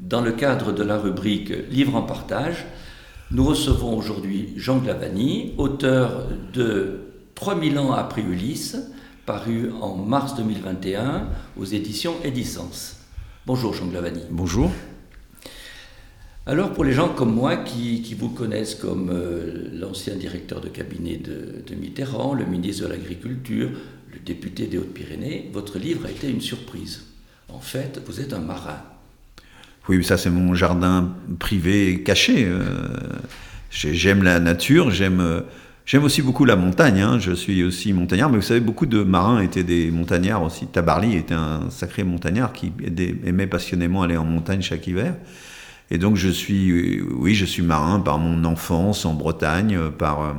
Dans le cadre de la rubrique Livre en partage, nous recevons aujourd'hui Jean Glavani, auteur de 3000 ans après Ulysse, paru en mars 2021 aux éditions Edicence. Bonjour Jean Glavani. Bonjour. Alors pour les gens comme moi qui, vous connaissent comme euh, l'ancien directeur de cabinet de, Mitterrand, le ministre de l'Agriculture, le député des Hautes-Pyrénées, votre livre a été une surprise. En fait, vous êtes un marin. Oui, ça c'est mon jardin privé caché. Euh, j'aime la nature, j'aime... J'aime aussi beaucoup la montagne, hein. je suis aussi montagnard, mais vous savez, beaucoup de marins étaient des montagnards aussi. Tabarly était un sacré montagnard qui aimait passionnément aller en montagne chaque hiver. Et donc je suis, oui, je suis marin par mon enfance en Bretagne, par,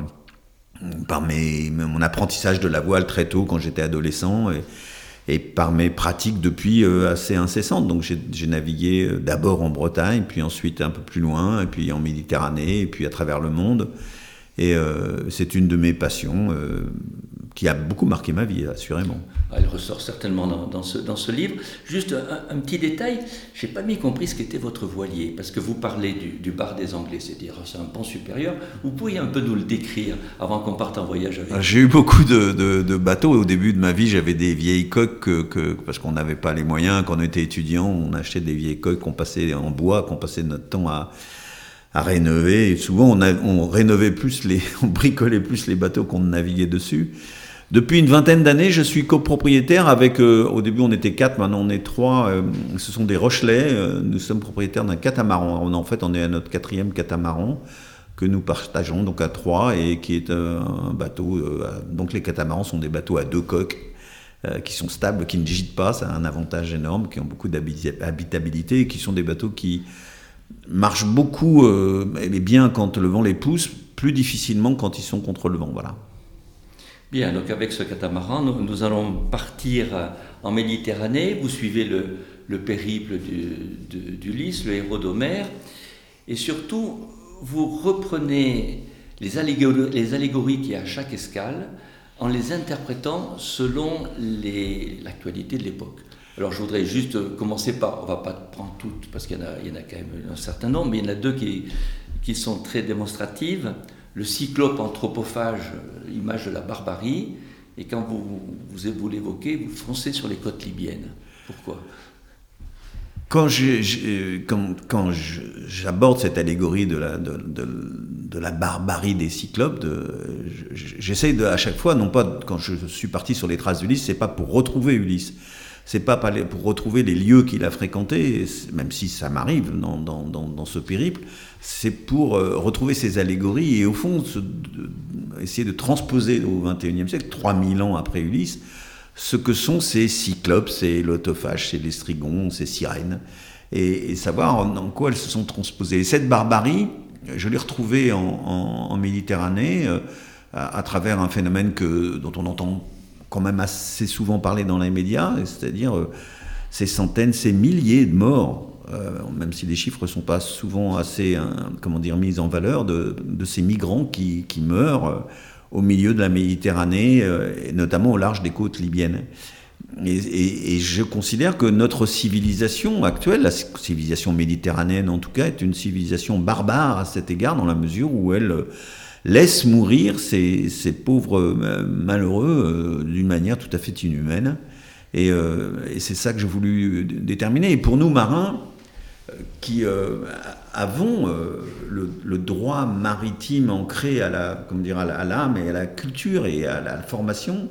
par mes, mon apprentissage de la voile très tôt quand j'étais adolescent. Et par mes pratiques depuis euh, assez incessantes. Donc j'ai navigué euh, d'abord en Bretagne, puis ensuite un peu plus loin, et puis en Méditerranée, et puis à travers le monde. Et euh, c'est une de mes passions qui a beaucoup marqué ma vie, assurément. Ah, elle ressort certainement dans, ce, dans ce, livre. Juste un, petit détail, je n'ai pas bien compris ce qu'était votre voilier, parce que vous parlez du, bar des Anglais, c'est-à-dire c'est un pont supérieur. Vous pourriez un peu nous le décrire avant qu'on parte en voyage avec ah, J'ai eu beaucoup de, de, bateaux. Au début de ma vie, j'avais des vieilles coques, que, parce qu'on n'avait pas les moyens. Quand on était étudiant, on achetait des vieilles coques qu'on passait en bois, qu'on passait notre temps à à rénover. Et souvent, on, on rénovait plus les, on bricolait plus les bateaux qu'on naviguait dessus. Depuis une vingtaine d'années, je suis copropriétaire avec, euh, au début on était quatre, maintenant on est trois, euh, ce sont des Rochelais, euh, nous sommes propriétaires d'un catamaran. On, en fait, on est à notre quatrième catamaran que nous partageons donc à trois et qui est un bateau, donc les catamarans sont des bateaux à deux coques qui sont stables, qui ne gîtent pas, ça a un avantage énorme, qui ont beaucoup d'habitabilité et qui sont des bateaux qui marchent beaucoup, et bien quand le vent les pousse, plus difficilement quand ils sont contre le vent. Voilà. Bien, donc avec ce catamaran, nous, allons partir en Méditerranée. Vous suivez le, périple d'Ulysse, le héros d'Homère. Et surtout, vous reprenez les allégories, les qu'il y a à chaque escale en les interprétant selon l'actualité de l'époque. Alors je voudrais juste commencer par, on va pas prendre toutes parce qu'il y, y, en a quand même un certain nombre, mais il y en a deux qui, qui sont très démonstratives le cyclope anthropophage, image de la barbarie, et quand vous, vous, l'évoquez, vous foncez sur les côtes libyennes. Pourquoi? Quand, j'aborde cette allégorie de la, de, la, barbarie des cyclopes, j'essaye à chaque fois, non pas quand je suis parti sur les traces d'Ulysse, c'est pas pour retrouver Ulysse, c'est pas pour retrouver les lieux qu'il a fréquentés, même si ça m'arrive dans, dans, ce périple, c'est pour euh, retrouver ces allégories et au fond essayer de transposer au XXIe siècle, 3000 ans après Ulysse, ce que sont ces cyclopes, ces lotophages, ces lestrigons, ces sirènes, et, savoir en, quoi elles se sont transposées. Et cette barbarie, je l'ai retrouvée en, Méditerranée euh, à, travers un phénomène dont on entend quand même assez souvent parler dans les médias, c'est-à-dire euh, ces centaines, ces milliers de morts, euh, même si les chiffres ne sont pas souvent assez hein, comment dire, mis en valeur, de, ces migrants qui, meurent euh, au milieu de la Méditerranée, et notamment au large des côtes libyennes. Et, je considère que notre civilisation actuelle, la civilisation méditerranéenne en tout cas, est une civilisation barbare à cet égard, dans la mesure où elle laisse mourir ces, pauvres euh, malheureux euh, d'une manière tout à fait inhumaine. Euh, et, c'est ça que j'ai voulu déterminer. Et pour nous, marins, qui avons le, droit maritime ancré à la, l'âme et à la culture et à la formation,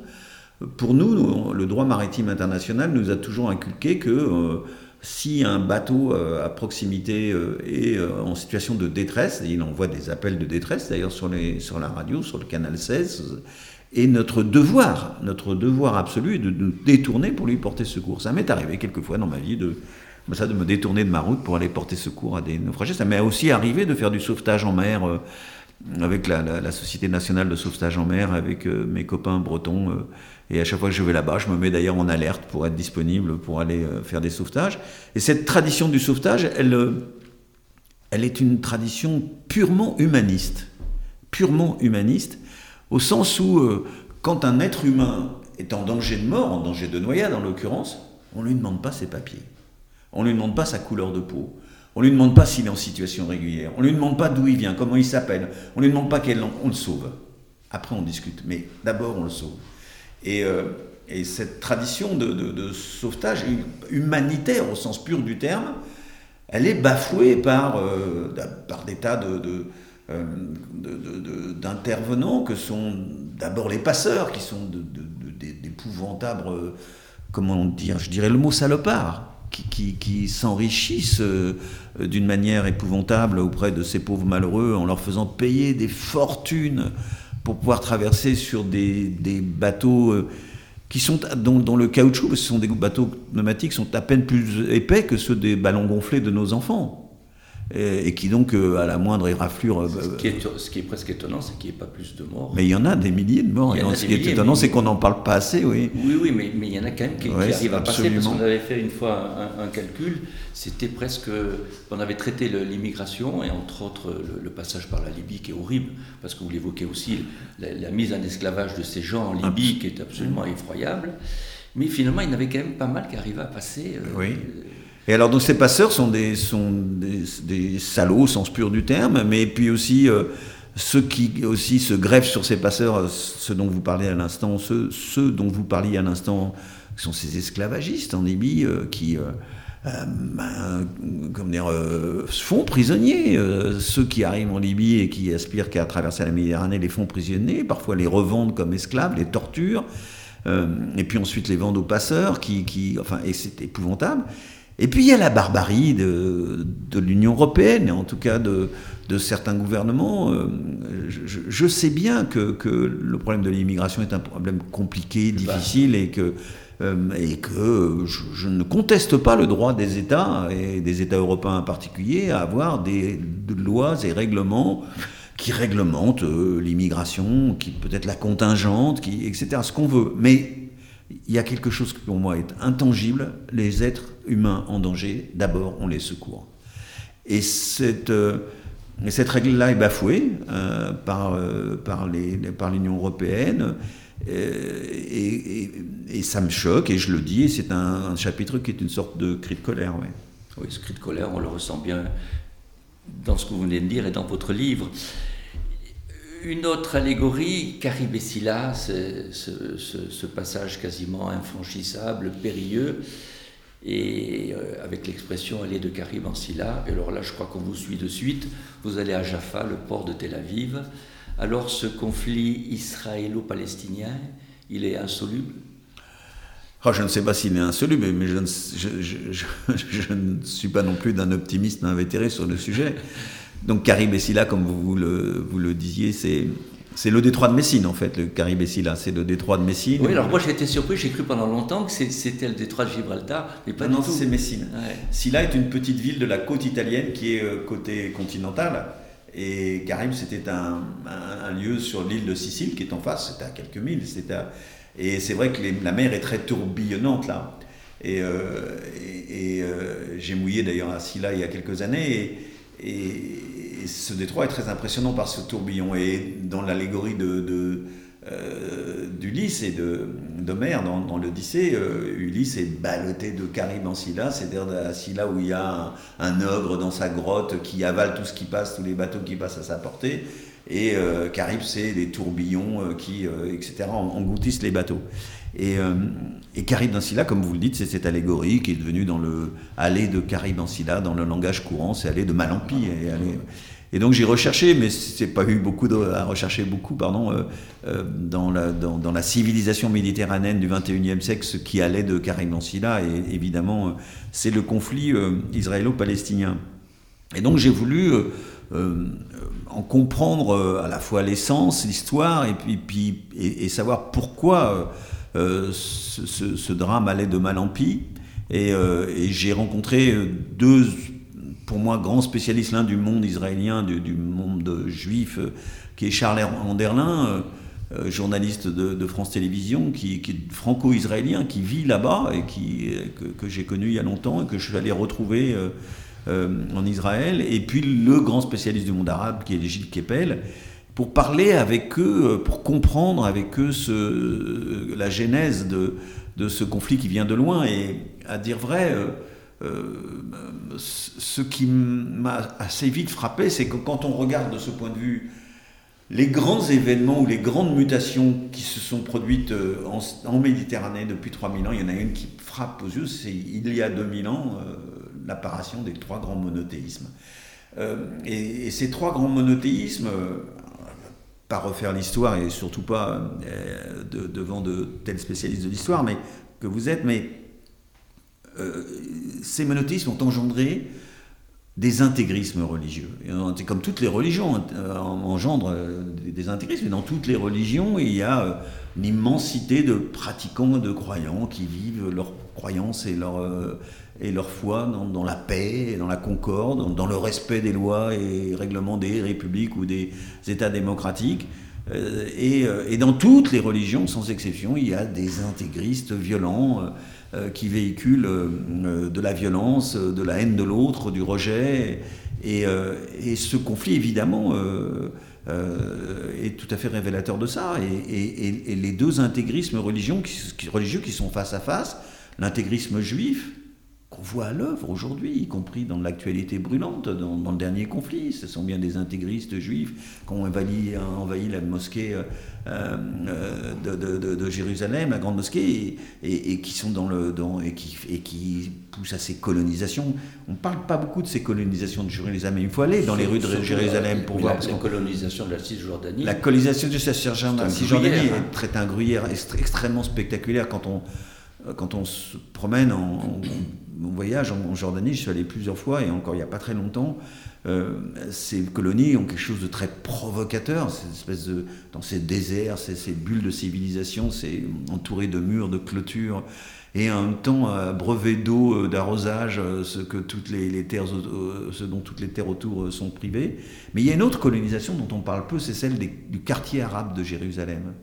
pour nous, le droit maritime international nous a toujours inculqué que si un bateau euh, à proximité euh, est euh, en situation de détresse, et il envoie des appels de détresse d'ailleurs sur, la radio, sur le canal 16, et notre devoir, notre devoir absolu est de nous détourner pour lui porter secours. Ça m'est arrivé quelquefois dans ma vie de, ça, de me détourner de ma route pour aller porter secours à des naufragés. Ça m'est aussi arrivé de faire du sauvetage en mer avec la, Société nationale de sauvetage en mer, avec mes copains bretons et à chaque fois que je vais là-bas, je me mets d'ailleurs en alerte pour être disponible pour aller euh, faire des sauvetages. Et cette tradition du sauvetage, elle, euh, elle est une tradition purement humaniste. Purement humaniste, au sens où euh, quand un être humain est en danger de mort, en danger de noyade en l'occurrence, on ne lui demande pas ses papiers. On ne lui demande pas sa couleur de peau. On lui demande pas s'il est en situation régulière. On lui demande pas d'où il vient, comment il s'appelle. On lui demande pas quelle langue. On le sauve. Après, on discute. Mais d'abord, on le sauve. Et, euh, et cette tradition de, de, sauvetage humanitaire au sens pur du terme, elle est bafouée par, euh, par des tas de, euh, d'intervenants que sont d'abord les passeurs, qui sont d'épouvantables, comment dire, je dirais le mot salopard, qui, qui, s'enrichissent d'une manière épouvantable auprès de ces pauvres malheureux en leur faisant payer des fortunes pour pouvoir traverser sur des, des bateaux euh, qui sont dont, le caoutchouc, ce sont des bateaux pneumatiques, sont à peine plus épais que ceux des ballons gonflés de nos enfants et, qui donc, euh, à la moindre éraflure. Ce euh, qui est, ce qui est presque étonnant, c'est qu'il n'y ait pas plus de morts. Mais il y en a des milliers de morts. ce qui est étonnant, c'est qu'on n'en parle pas assez, oui. Oui, oui, mais, mais il y en a quand même qui, arrivent à passer, parce qu'on avait fait une fois un, calcul, c'était presque. On avait traité l'immigration, et entre autres le, passage par la Libye, qui est horrible, parce que vous l'évoquez aussi, la, mise en esclavage de ces gens en Libye, qui est absolument effroyable. Mais finalement, il y en avait quand même pas mal qui arrivaient à passer. Euh, oui. Et alors, donc, ces passeurs sont des, salauds, au sens pur du terme, mais puis aussi euh, ceux qui aussi se greffent sur ces passeurs, euh, ceux dont vous parlez à l'instant, ceux, dont vous parliez à l'instant, sont ces esclavagistes en Libye euh, qui. Ben, comment dire, font prisonniers. ceux qui arrivent en Libye et qui aspirent qu'à traverser la Méditerranée les font prisonniers, parfois les revendent comme esclaves, les torturent, et puis ensuite les vendent aux passeurs, qui enfin, et c'est épouvantable. Et puis il y a la barbarie de, l'Union européenne, et en tout cas de, certains gouvernements. Euh, je, sais bien que, le problème de l'immigration est un problème compliqué, difficile, et que, euh, et que je, ne conteste pas le droit des États, et des États européens en particulier, à avoir des, lois et règlements qui réglementent euh, l'immigration, qui peut-être la contingente, qui, etc., ce qu'on veut. Mais il y a quelque chose qui pour moi est intangible, les êtres humains en danger, d'abord on les secourt. Et cette, euh, règle-là est bafouée euh, par, euh, par, l'Union européenne, et, ça me choque, et je le dis, c'est un, chapitre qui est une sorte de cri de colère. Oui, ce cri de colère, on le ressent bien dans ce que vous venez de dire et dans votre livre. Une autre allégorie, Carib et Scylla, ce, ce, passage quasiment infranchissable, périlleux, et euh, avec l'expression aller de Carib en Scylla. Et alors là, je crois qu'on vous suit de suite. Vous allez à Jaffa, le port de Tel Aviv. Alors ce conflit israélo-palestinien, il est insoluble? Oh, Je ne sais pas s'il est insoluble, mais je ne, je ne suis pas non plus d'un optimisme invétéré sur le sujet. Donc Carib et Silla, comme vous le, vous le disiez, c'est c'est le détroit de Messine, en fait, le Caribe Silla, c'est le détroit de Messine. Oui, alors moi j'ai été surpris, j'ai cru pendant longtemps que c'était le détroit de Gibraltar, mais pas non, du tout. c'est Messine. Silla est une petite ville de la côte italienne qui est euh, côté continental. Et Caribe, c'était un, un, lieu sur l'île de Sicile qui est en face, c'était à quelques milles. Et c'est vrai que la mer est très tourbillonnante là. Et, euh, et, euh, j'ai mouillé d'ailleurs à Silla il y a quelques années. et et ce détroit est très impressionnant par ce tourbillon. Et dans l'allégorie de, euh, d'Ulysse et d'Homère dans, l'Odyssée, euh, Ulysse est ballotté de Caribe en Scylla, c'est-à-dire la Scylla où il y a un, ogre dans sa grotte qui avale tout ce qui passe, tous les bateaux qui passent à sa portée. Et euh, Caribe, c'est les tourbillons euh, qui, etc., engloutissent les bateaux. Et, et Caribe en Scylla, comme vous le dites, c'est cette allégorie qui est devenue dans le aller de Caribe en Scylla, dans le langage courant, c'est aller de Malampi. Et aller, et donc j'ai recherché, mais c'est pas eu beaucoup de, à rechercher beaucoup, pardon, euh, euh, dans, la, dans, dans, la civilisation méditerranéenne du 21e siècle, ce qui allait de Karim Silla, et évidemment, euh, c'est le conflit israélo-palestinien. Et donc j'ai voulu en comprendre à la fois l'essence, l'histoire, et puis, puis et, savoir pourquoi ce, ce, drame allait de mal en pis. Et, et j'ai rencontré deux pour moi, grand spécialiste l'un du monde israélien, du, monde juif, euh, qui est Charles Anderlin, euh, euh, journaliste de, France Télévisions, qui, est franco-israélien, qui vit là-bas et qui, que, j'ai connu il y a longtemps et que je suis allé retrouver en Israël. Et puis le grand spécialiste du monde arabe, qui est Gilles Kepel, pour parler avec eux, pour comprendre avec eux ce, la genèse de, de, ce conflit qui vient de loin. Et à dire vrai, ce qui m'a assez vite frappé, c'est que quand on regarde de ce point de vue les grands événements ou les grandes mutations qui se sont produites en, Méditerranée depuis 3000 ans, il y en a une qui frappe aux yeux, c'est il y a 2000 ans l'apparition des trois grands monothéismes. et, ces trois grands monothéismes, pas refaire l'histoire et surtout pas euh, devant de tels spécialistes de l'histoire, mais que vous êtes, mais euh, ces monothéismes ont engendré des intégrismes religieux. Et comme toutes les religions euh, engendrent des intégrismes, et dans toutes les religions, il y a une immensité de pratiquants, de croyants qui vivent leurs croyances et leur, et leur foi dans, la paix, dans la concorde, dans, le respect des lois et règlements des républiques ou des États démocratiques. Euh, euh, et, dans toutes les religions, sans exception, il y a des intégristes violents euh, qui véhiculent de la violence, de la haine de l'autre, du rejet. Et, ce conflit, évidemment, est tout à fait révélateur de ça. Et, les deux intégrismes religieux qui sont face à face, l'intégrisme juif, qu'on voit à l'œuvre aujourd'hui, y compris dans l'actualité brûlante, dans, le dernier conflit. Ce sont bien des intégristes juifs qui ont envahi, la mosquée euh, euh, de, Jérusalem, la grande mosquée, et, qui sont dans le et, qui, et qui poussent à ces colonisations. On ne parle pas beaucoup de ces colonisations de Jérusalem, mais il faut aller dans les rues de Jérusalem pour voir. La, la colonisation de la Cisjordanie. La colonisation de la Cisjordanie est très un gruyère extrêmement spectaculaire quand on quand on se promène en, mon voyage en, Jordanie, je suis allé plusieurs fois et encore il n'y a pas très longtemps. Euh, ces colonies ont quelque chose de très provocateur, cette espèce de, dans ces déserts, ces, bulles de civilisation, c'est entouré de murs, de clôtures, et en même temps brevet d'eau, euh, d'arrosage, euh, ce, que toutes les, terres, ce dont toutes les terres autour sont privées. Mais il y a une autre colonisation dont on parle peu, c'est celle du quartier arabe de Jérusalem.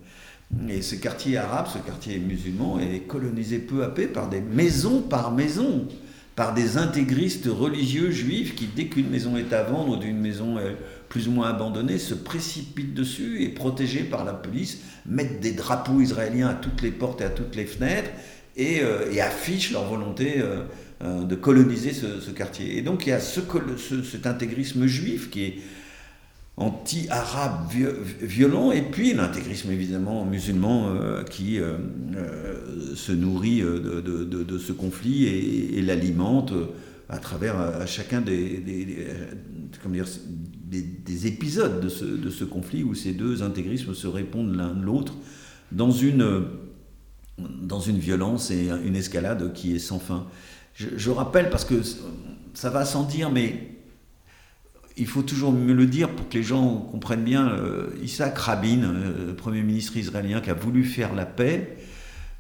Et ce quartier arabe, ce quartier musulman, est colonisé peu à peu par des maisons par maison, par des intégristes religieux juifs qui, dès qu'une maison est à vendre ou d'une maison est plus ou moins abandonnée, se précipitent dessus et, protégés par la police, mettent des drapeaux israéliens à toutes les portes et à toutes les fenêtres et, euh, affichent leur volonté euh, euh, de coloniser ce, quartier. Et donc il y a ce, cet intégrisme juif qui est anti-arabe violent, et puis l'intégrisme évidemment musulman euh, qui euh, euh, se nourrit de, ce conflit et, l'alimente à travers chacun des, des, épisodes de ce, conflit où ces deux intégrismes se répondent l'un l'autre dans une, dans une violence et une escalade qui est sans fin. Je, je rappelle, parce que ça va sans dire, mais il faut toujours me le dire pour que les gens comprennent bien. Euh, Isaac Rabin, euh, Premier ministre israélien qui a voulu faire la paix,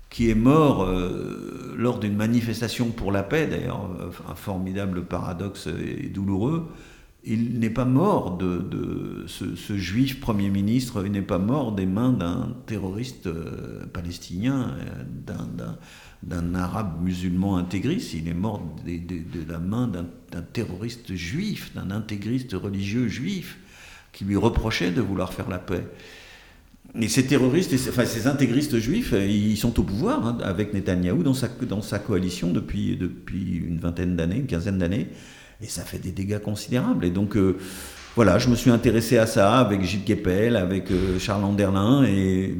qui est mort euh, lors d'une manifestation pour la paix, d'ailleurs, un formidable paradoxe et douloureux. Il n'est pas mort de, ce, juif Premier ministre, il n'est pas mort des mains d'un terroriste palestinien, d'un d'un arabe musulman intégriste, il est mort de, la main d'un terroriste juif, d'un intégriste religieux juif, qui lui reprochait de vouloir faire la paix. Et ces terroristes, enfin ces intégristes juifs, ils sont au pouvoir hein, avec Netanyahou dans sa, coalition depuis, une vingtaine d'années, une quinzaine d'années, et ça fait des dégâts considérables. Et donc euh, voilà, je me suis intéressé à ça avec Gilles Kepel, avec euh, Charles Anderlin, et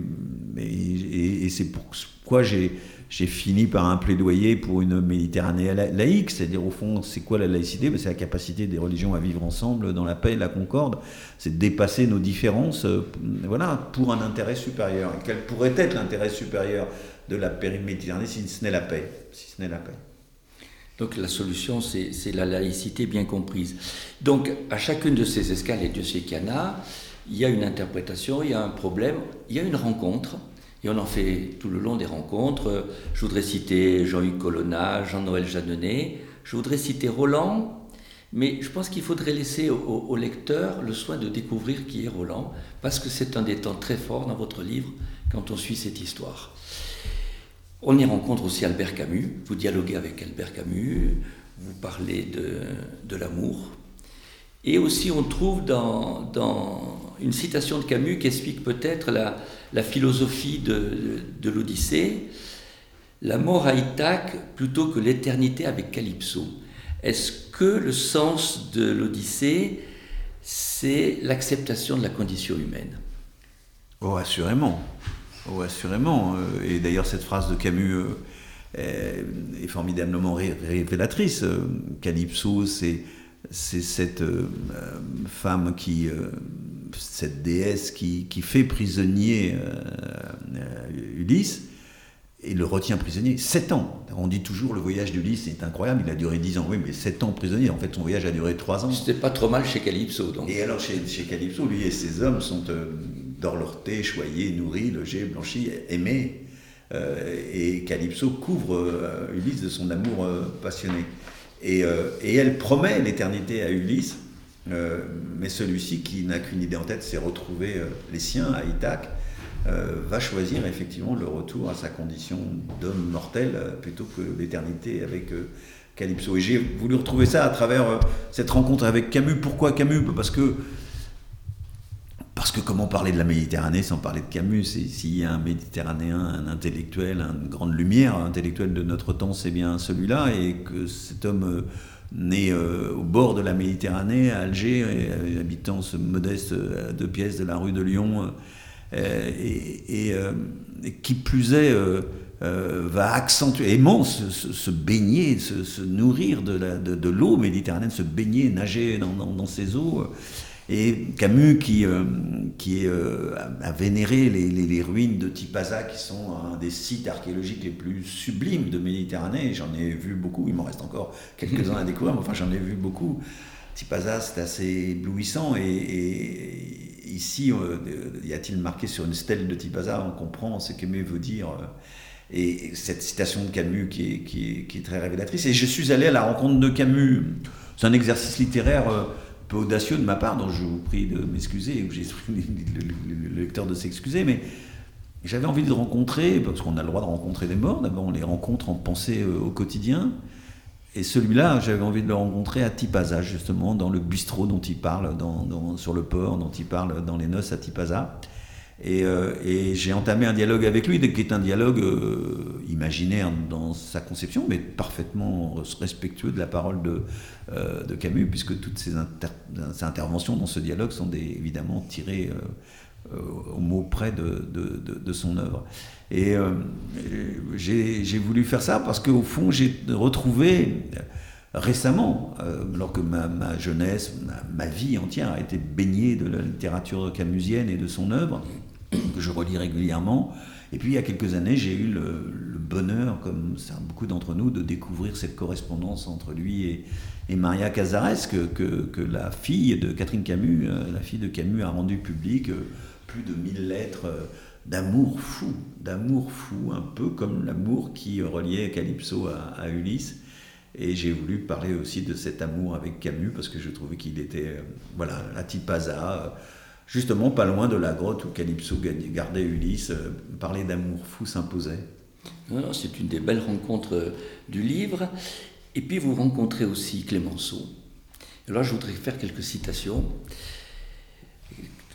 c'est pourquoi j'ai j'ai fini par un plaidoyer pour une Méditerranée laïque, c'est-à-dire au fond, c'est quoi la laïcité? Ben, C'est la capacité des religions à vivre ensemble dans la paix et la concorde, c'est de dépasser nos différences euh, voilà, pour un intérêt supérieur. Quel pourrait être l'intérêt supérieur de la Méditerranée si ce n'est la paix? Si ce n'est la paix donc la solution, c'est la laïcité bien comprise. Donc à chacune de ces escales, et Dieu sait qu'il y en a, il y a une interprétation, il y a un problème, il y a une rencontre. Et on en fait tout le long des rencontres. Je voudrais citer Jean-Hugues Colonna, Jean-Noël Jeanneney. Je voudrais citer Roland. Mais je pense qu'il faudrait laisser au, lecteur le soin de découvrir qui est Roland, parce que c'est un des temps très forts dans votre livre quand on suit cette histoire. On y rencontre aussi Albert Camus. Vous dialoguez avec Albert Camus, vous parlez de, de l'amour. Et aussi, on trouve dans, dans, une citation de Camus qui explique peut-être la, la philosophie de, l'Odyssée. la mort à Ithaque plutôt que l'éternité avec Calypso. Est-ce que le sens de l'Odyssée, c'est l'acceptation de la condition humaine? Oh, assurément. Oh, assurément. Euh, et d'ailleurs, cette phrase de Camus euh, est formidablement révélatrice. Euh, Calypso, c'est cette femme qui, cette déesse qui, qui fait prisonnier Ulysse et le retient prisonnier 7 ans. On dit toujours le voyage d'Ulysse est incroyable, il a duré 10 ans, oui, mais 7 ans prisonnier. En fait, son voyage a duré 3 ans. C'était pas trop mal chez Calypso, donc. Et alors, chez, chez Calypso, lui et ses hommes sont euh, dorlotés, choyés, nourris, logés, blanchis, aimés. Euh, et Calypso couvre euh, Ulysse de son amour euh, passionné. Et, et, elle promet l'éternité à Ulysse, mais celui-ci, qui n'a qu'une idée en tête, c'est retrouver les siens à Ithaque. Euh, va choisir effectivement le retour à sa condition d'homme mortel euh, plutôt que l'éternité avec euh, Calypso. Et j'ai voulu retrouver ça à travers cette rencontre avec Camus. Pourquoi Camus? Parce que parce que comment parler de la Méditerranée sans parler de Camus? S'il y a un Méditerranéen, un intellectuel, une grande lumière intellectuelle de notre temps, c'est bien celui-là, et que cet homme né au bord de la Méditerranée, à Alger, habitant ce modeste deux pièces de la rue de Lyon, euh, euh, et, qui plus est euh, va accentuer, aimant se, baigner, se, nourrir de l'eau méditerranéenne, se baigner, nager dans, ces eaux. Et Camus, qui, qui a vénéré les, ruines de Tipaza, qui sont un des sites archéologiques les plus sublimes de Méditerranée, j'en ai vu beaucoup, il m'en reste encore quelques-uns à découvrir, mais enfin j'en ai vu beaucoup. Tipaza, c'est assez éblouissant, et ici, euh, y a-t-il marqué sur une stèle de Tipaza? On comprend ce qu'Aimé veut dire. Euh, et cette citation de Camus qui est, qui, est, très révélatrice. Et je suis allé à la rencontre de Camus. C'est un exercice littéraire euh, peu audacieux de ma part, dont je vous prie de m'excuser, ou j'ai le, lecteur de s'excuser, mais j'avais envie de rencontrer, parce qu'on a le droit de rencontrer des morts, d'abord on les rencontre en pensée au quotidien, et celui-là, j'avais envie de le rencontrer à Tipaza, justement, dans le bistrot dont il parle, dans, sur le port, dont il parle dans les noces à Tipaza. Et, euh, et j'ai entamé un dialogue avec lui, qui est un dialogue euh, imaginaire dans sa conception, mais parfaitement respectueux de la parole de, euh, Camus, puisque toutes ses, interventions dans ce dialogue sont évidemment tirées au mot près de, son œuvre. Et j'ai voulu faire ça parce qu'au fond, j'ai retrouvé récemment, alors que ma, jeunesse, ma, vie entière a été baignée de la littérature camusienne et de son œuvre, que je relis régulièrement. Et puis il y a quelques années, j'ai eu le, bonheur, comme beaucoup d'entre nous, de découvrir cette correspondance entre lui et, Maria Cazares, que, la fille de Catherine Camus, euh, la fille de Camus, a rendu public plus de 1000 lettres d'amour fou, d'amour fou, un peu comme l'amour qui reliait Calypso à, Ulysse. Et j'ai voulu parler aussi de cet amour avec Camus parce que je trouvais qu'il était, euh, voilà, euh, justement pas loin de la grotte où Calypso gardait Ulysse. Euh, parler d'amour fou s'imposait. C'est une des belles rencontres du livre. Et puis vous rencontrez aussi Clémenceau. Alors je voudrais faire quelques citations.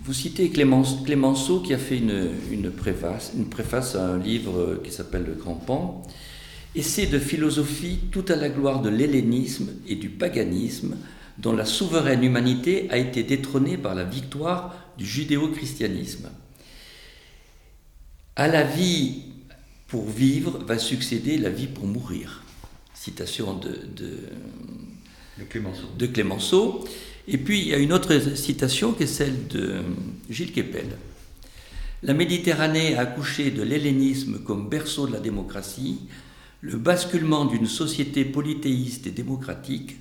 Vous citez Clémenceau qui a fait une, préface, une préface à un livre qui s'appelle Le Grand Pan, essai de philosophie tout à la gloire de l'hellénisme et du paganisme, dont la souveraine humanité a été détrônée par la victoire du judéo-christianisme. À la vie pour vivre va succéder la vie pour mourir. Citation de, Clémenceau. de Clémenceau. Et puis il y a une autre citation qui est celle de Gilles Kepel. La Méditerranée a accouché de l'hellénisme comme berceau de la démocratie, le basculement d'une société polythéiste et démocratique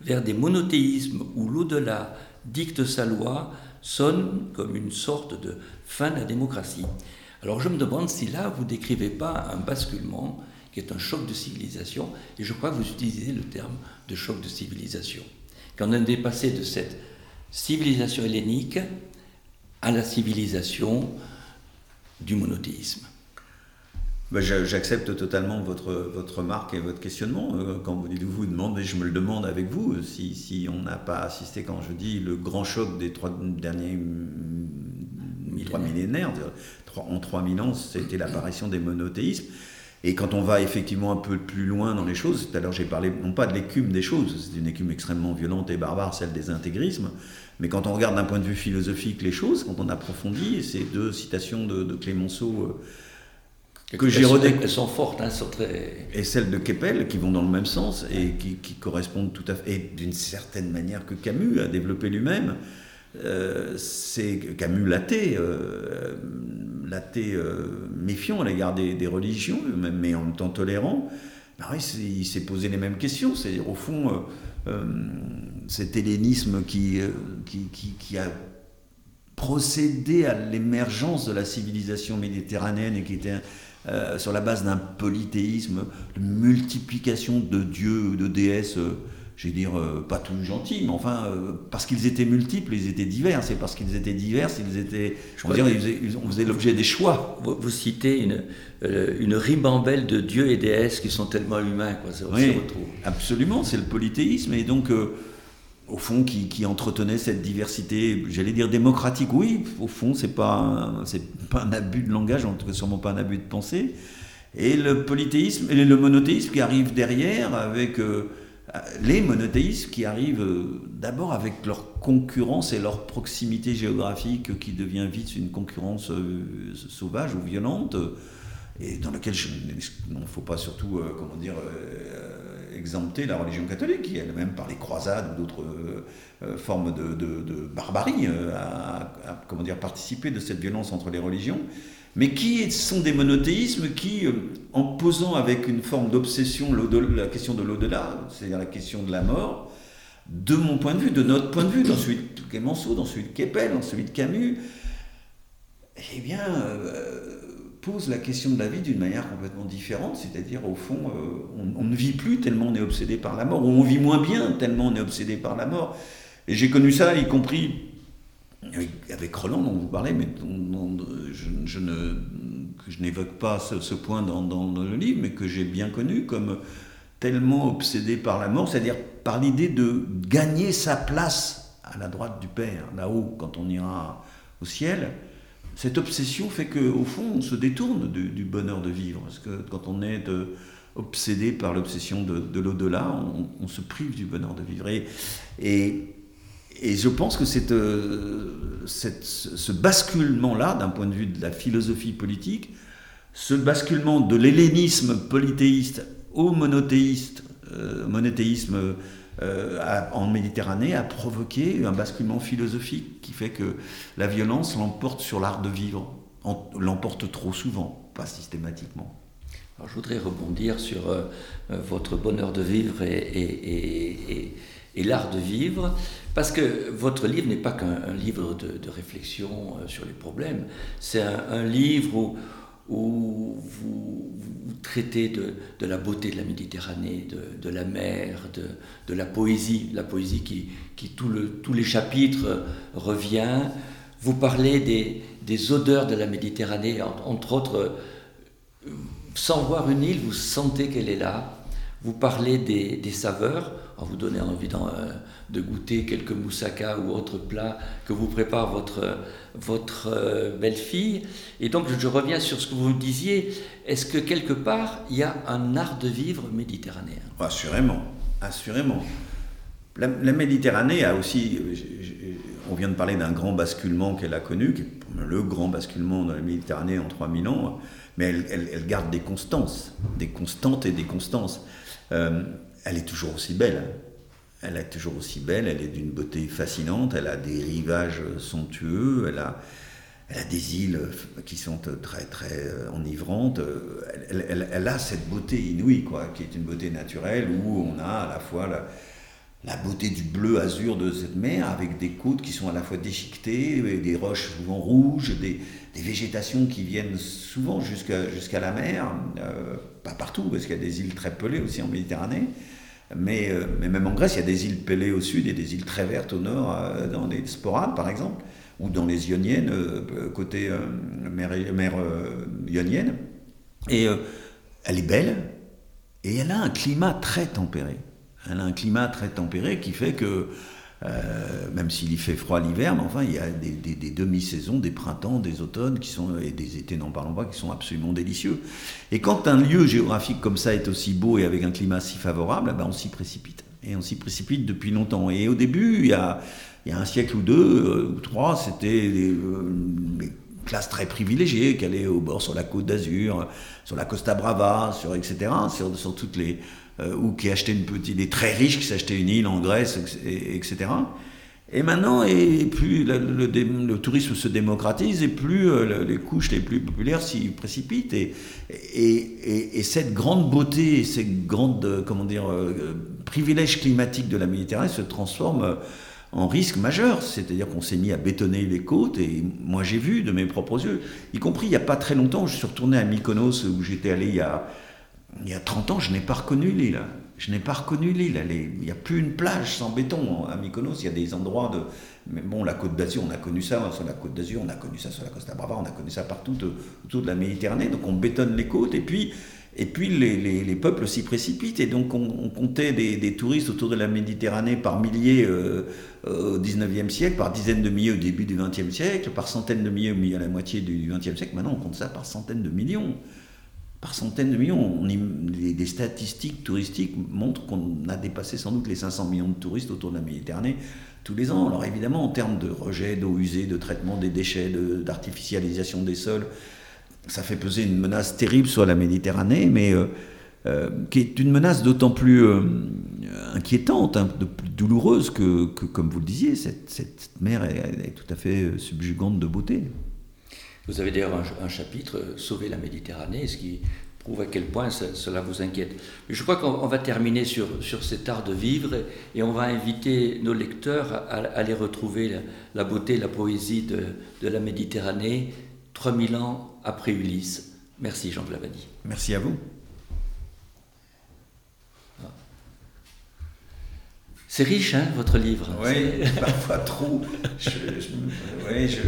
vers des monothéismes où l'au-delà dicte sa loi sonne comme une sorte de fin de la démocratie. Alors je me demande si là vous décrivez pas un basculement qui est un choc de civilisation, et je crois que vous utilisez le terme de choc de civilisation qu'on a dépassé de cette civilisation hellénique à la civilisation du monothéisme. Ben, j'accepte totalement votre, votre remarque et votre questionnement. Euh, quand vous dites vous demandez, je me le demande avec vous, si, si on n'a pas assisté, quand je dis le grand choc des trois derniers trois millénaires, en 3000 ans, c'était l'apparition des monothéismes. Et quand on va effectivement un peu plus loin dans les choses, tout à l'heure j'ai parlé non pas de l'écume des choses, c'est une écume extrêmement violente et barbare, celle des intégrismes, mais quand on regarde d'un point de vue philosophique les choses, quand on approfondit, ces deux citations de, Clémenceau euh, que j'ai. Elles sont fortes, hein, sont très... Et celles de Keppel qui vont dans le même sens et qui, qui correspondent tout à fait, et d'une certaine manière que Camus a développé lui-même. Euh, c'est Camus l'athée, euh, l'athée euh, méfiant à l'égard des, religions, mais en même temps tolérant. Ben il s'est posé les mêmes questions. C'est-à-dire, au fond, cet hellénisme qui, qui, qui, a procédé à l'émergence de la civilisation méditerranéenne et qui était sur la base d'un polythéisme, de multiplication de dieux ou de déesses je vais dire, euh, pas tous gentils, mais enfin, euh, parce qu'ils étaient multiples, ils étaient divers. C'est parce qu'ils étaient divers, ils étaient. Je veux dire, ils on faisait l'objet des choix. Vous, citez une, euh, une ribambelle de dieux et déesses qui sont tellement humains, quoi. Ça oui, absolument, c'est le polythéisme. Et donc, au fond, qui, entretenait cette diversité, j'allais dire démocratique. Oui, au fond, c'est pas, pas un abus de langage, en tout cas, sûrement pas un abus de pensée. Et le polythéisme, et le monothéisme qui arrive derrière avec les monothéistes qui arrivent euh, d'abord avec leur concurrence et leur proximité géographique qui devient vite une concurrence euh, sauvage ou violente, et dans laquelle il ne faut pas surtout, euh, comment dire, exempter la religion catholique, qui elle-même par les croisades ou d'autres formes de, barbarie a, comment dire, participé de cette violence entre les religions. Mais qui sont des monothéismes qui, euh, en posant avec une forme d'obsession la question de l'au-delà, c'est-à-dire la question de la mort, de mon point de vue, de notre point de vue, dans celui de Clémenceau, dans celui de Keppel, dans celui de Camus, eh bien, euh, pose la question de la vie d'une manière complètement différente, c'est-à-dire au fond, euh, on, ne vit plus tellement on est obsédé par la mort, ou on vit moins bien tellement on est obsédé par la mort. Et j'ai connu ça, y compris avec Roland dont vous parlez, mais je, ne, je n'évoque pas ce, point dans, le livre, mais que j'ai bien connu comme tellement obsédé par la mort, c'est-à-dire par l'idée de gagner sa place à la droite du Père, là-haut, quand on ira au ciel. Cette obsession fait qu'au fond, on se détourne du, bonheur de vivre, parce que quand on est obsédé par l'obsession de, l'au-delà, on, se prive du bonheur de vivre. et et je pense que euh, ce basculement-là, d'un point de vue de la philosophie politique, ce basculement de l'hellénisme polythéiste au monothéiste, euh, monothéisme euh, en Méditerranée, a provoqué un basculement philosophique qui fait que la violence l'emporte sur l'art de vivre, l'emporte trop souvent, pas systématiquement. Alors, je voudrais rebondir sur votre bonheur de vivre et l'art de vivre, parce que votre livre n'est pas qu'un livre de, réflexion euh, sur les problèmes, c'est un, livre où, où vous, traitez de, la beauté de la Méditerranée, de, la mer, de, la poésie, la poésie qui, tous les chapitres revient. Vous parlez des, odeurs de la Méditerranée, entre autres, euh, sans voir une île, vous sentez qu'elle est là. Vous parlez des, des saveurs vous donnant envie euh, de goûter quelques moussaka ou autres plats que vous prépare votre, votre euh, belle-fille. Et donc je reviens sur ce que vous disiez. Est-ce que quelque part il y a un art de vivre méditerranéen? Assurément, assurément. La, Méditerranée a aussi, on vient de parler d'un grand basculement qu'elle a connu, qui est le grand basculement dans la Méditerranée en 3000 ans, mais elle, garde des constances, des constantes et des constances. Euh, elle est toujours aussi belle. Elle est toujours aussi belle, elle est d'une beauté fascinante, elle a des rivages somptueux, elle a, des îles qui sont très très enivrantes. Elle, a cette beauté inouïe, quoi, qui est une beauté naturelle où on a à la fois la, beauté du bleu azur de cette mer avec des côtes qui sont à la fois déchiquetées, des roches souvent rouges, des, végétations qui viennent souvent jusqu'à jusqu'à la mer, euh, pas partout parce qu'il y a des îles très pelées aussi en Méditerranée, mais, euh, mais, même en Grèce, il y a des îles pelées au sud et des îles très vertes au nord, euh, dans les Sporades par exemple, ou dans les Ioniennes, euh, côté mer Ionienne. Et elle est belle, et elle a un climat très tempéré. Elle a un climat très tempéré qui fait que Euh, même s'il y fait froid l'hiver, mais enfin, il y a des, demi-saisons, des printemps, des automnes qui sont, et des étés, n'en parlons pas, qui sont absolument délicieux. Et quand un lieu géographique comme ça est aussi beau et avec un climat si favorable, eh ben on s'y précipite. Et on s'y précipite depuis longtemps. Et au début, il y a, il y a un siècle ou deux, euh, ou trois, c'était des, des, classes très privilégiées qui allaient au bord sur la côte d'Azur, sur la Costa Brava, sur, etc., sur, toutes les euh, ou qui achetaient une petite, des très riches qui s'achetaient une île en Grèce, etc. Et maintenant, et plus le, tourisme se démocratise, et plus euh, les couches les plus populaires s'y précipitent. Et, et, cette grande beauté, ces grandes, euh, comment dire, privilèges climatiques de la Méditerranée se transforment en risque majeur. C'est-à-dire qu'on s'est mis à bétonner les côtes, et moi j'ai vu de mes propres yeux, y compris il n'y a pas très longtemps, je suis retourné à Mykonos, où j'étais allé il y a il y a 30 ans, je n'ai pas reconnu l'île. Je n'ai pas reconnu l'île. Il n'y a plus une plage sans béton. À Mykonos, il y a des endroits de. Mais bon, la Côte d'Azur, on a connu ça sur la Côte d'Azur, on a connu ça sur la Costa Brava, on a connu ça partout autour de la Méditerranée. Donc on bétonne les côtes et puis, et puis les, les, peuples s'y précipitent. Et donc on, comptait des, touristes autour de la Méditerranée par milliers euh, au 19e siècle, par dizaines de milliers au début du 20e siècle, par centaines de milliers au milieu à la moitié du 20e siècle. Maintenant, on compte ça par centaines de millions par centaines de millions. On les, statistiques touristiques montrent qu'on a dépassé sans doute les 500 millions de touristes autour de la Méditerranée tous les ans. Alors évidemment, en termes de rejet d'eau usée, de traitement des déchets, d'artificialisation des sols, ça fait peser une menace terrible sur la Méditerranée, mais euh, euh, qui est une menace d'autant plus euh, inquiétante, hein, de plus douloureuse que, comme vous le disiez, cette, mer est tout à fait subjugante de beauté. Vous avez d'ailleurs un, chapitre, euh, Sauver la Méditerranée, ce qui prouve à quel point cela vous inquiète. Mais je crois qu'on va terminer sur, sur cet art de vivre et, on va inviter nos lecteurs à, aller retrouver la, beauté, la poésie de, de, la Méditerranée 3000 ans après Ulysse. Merci Jean Clavadi. Merci à vous. C'est riche, hein, votre livre Oui, parfois trop. je, je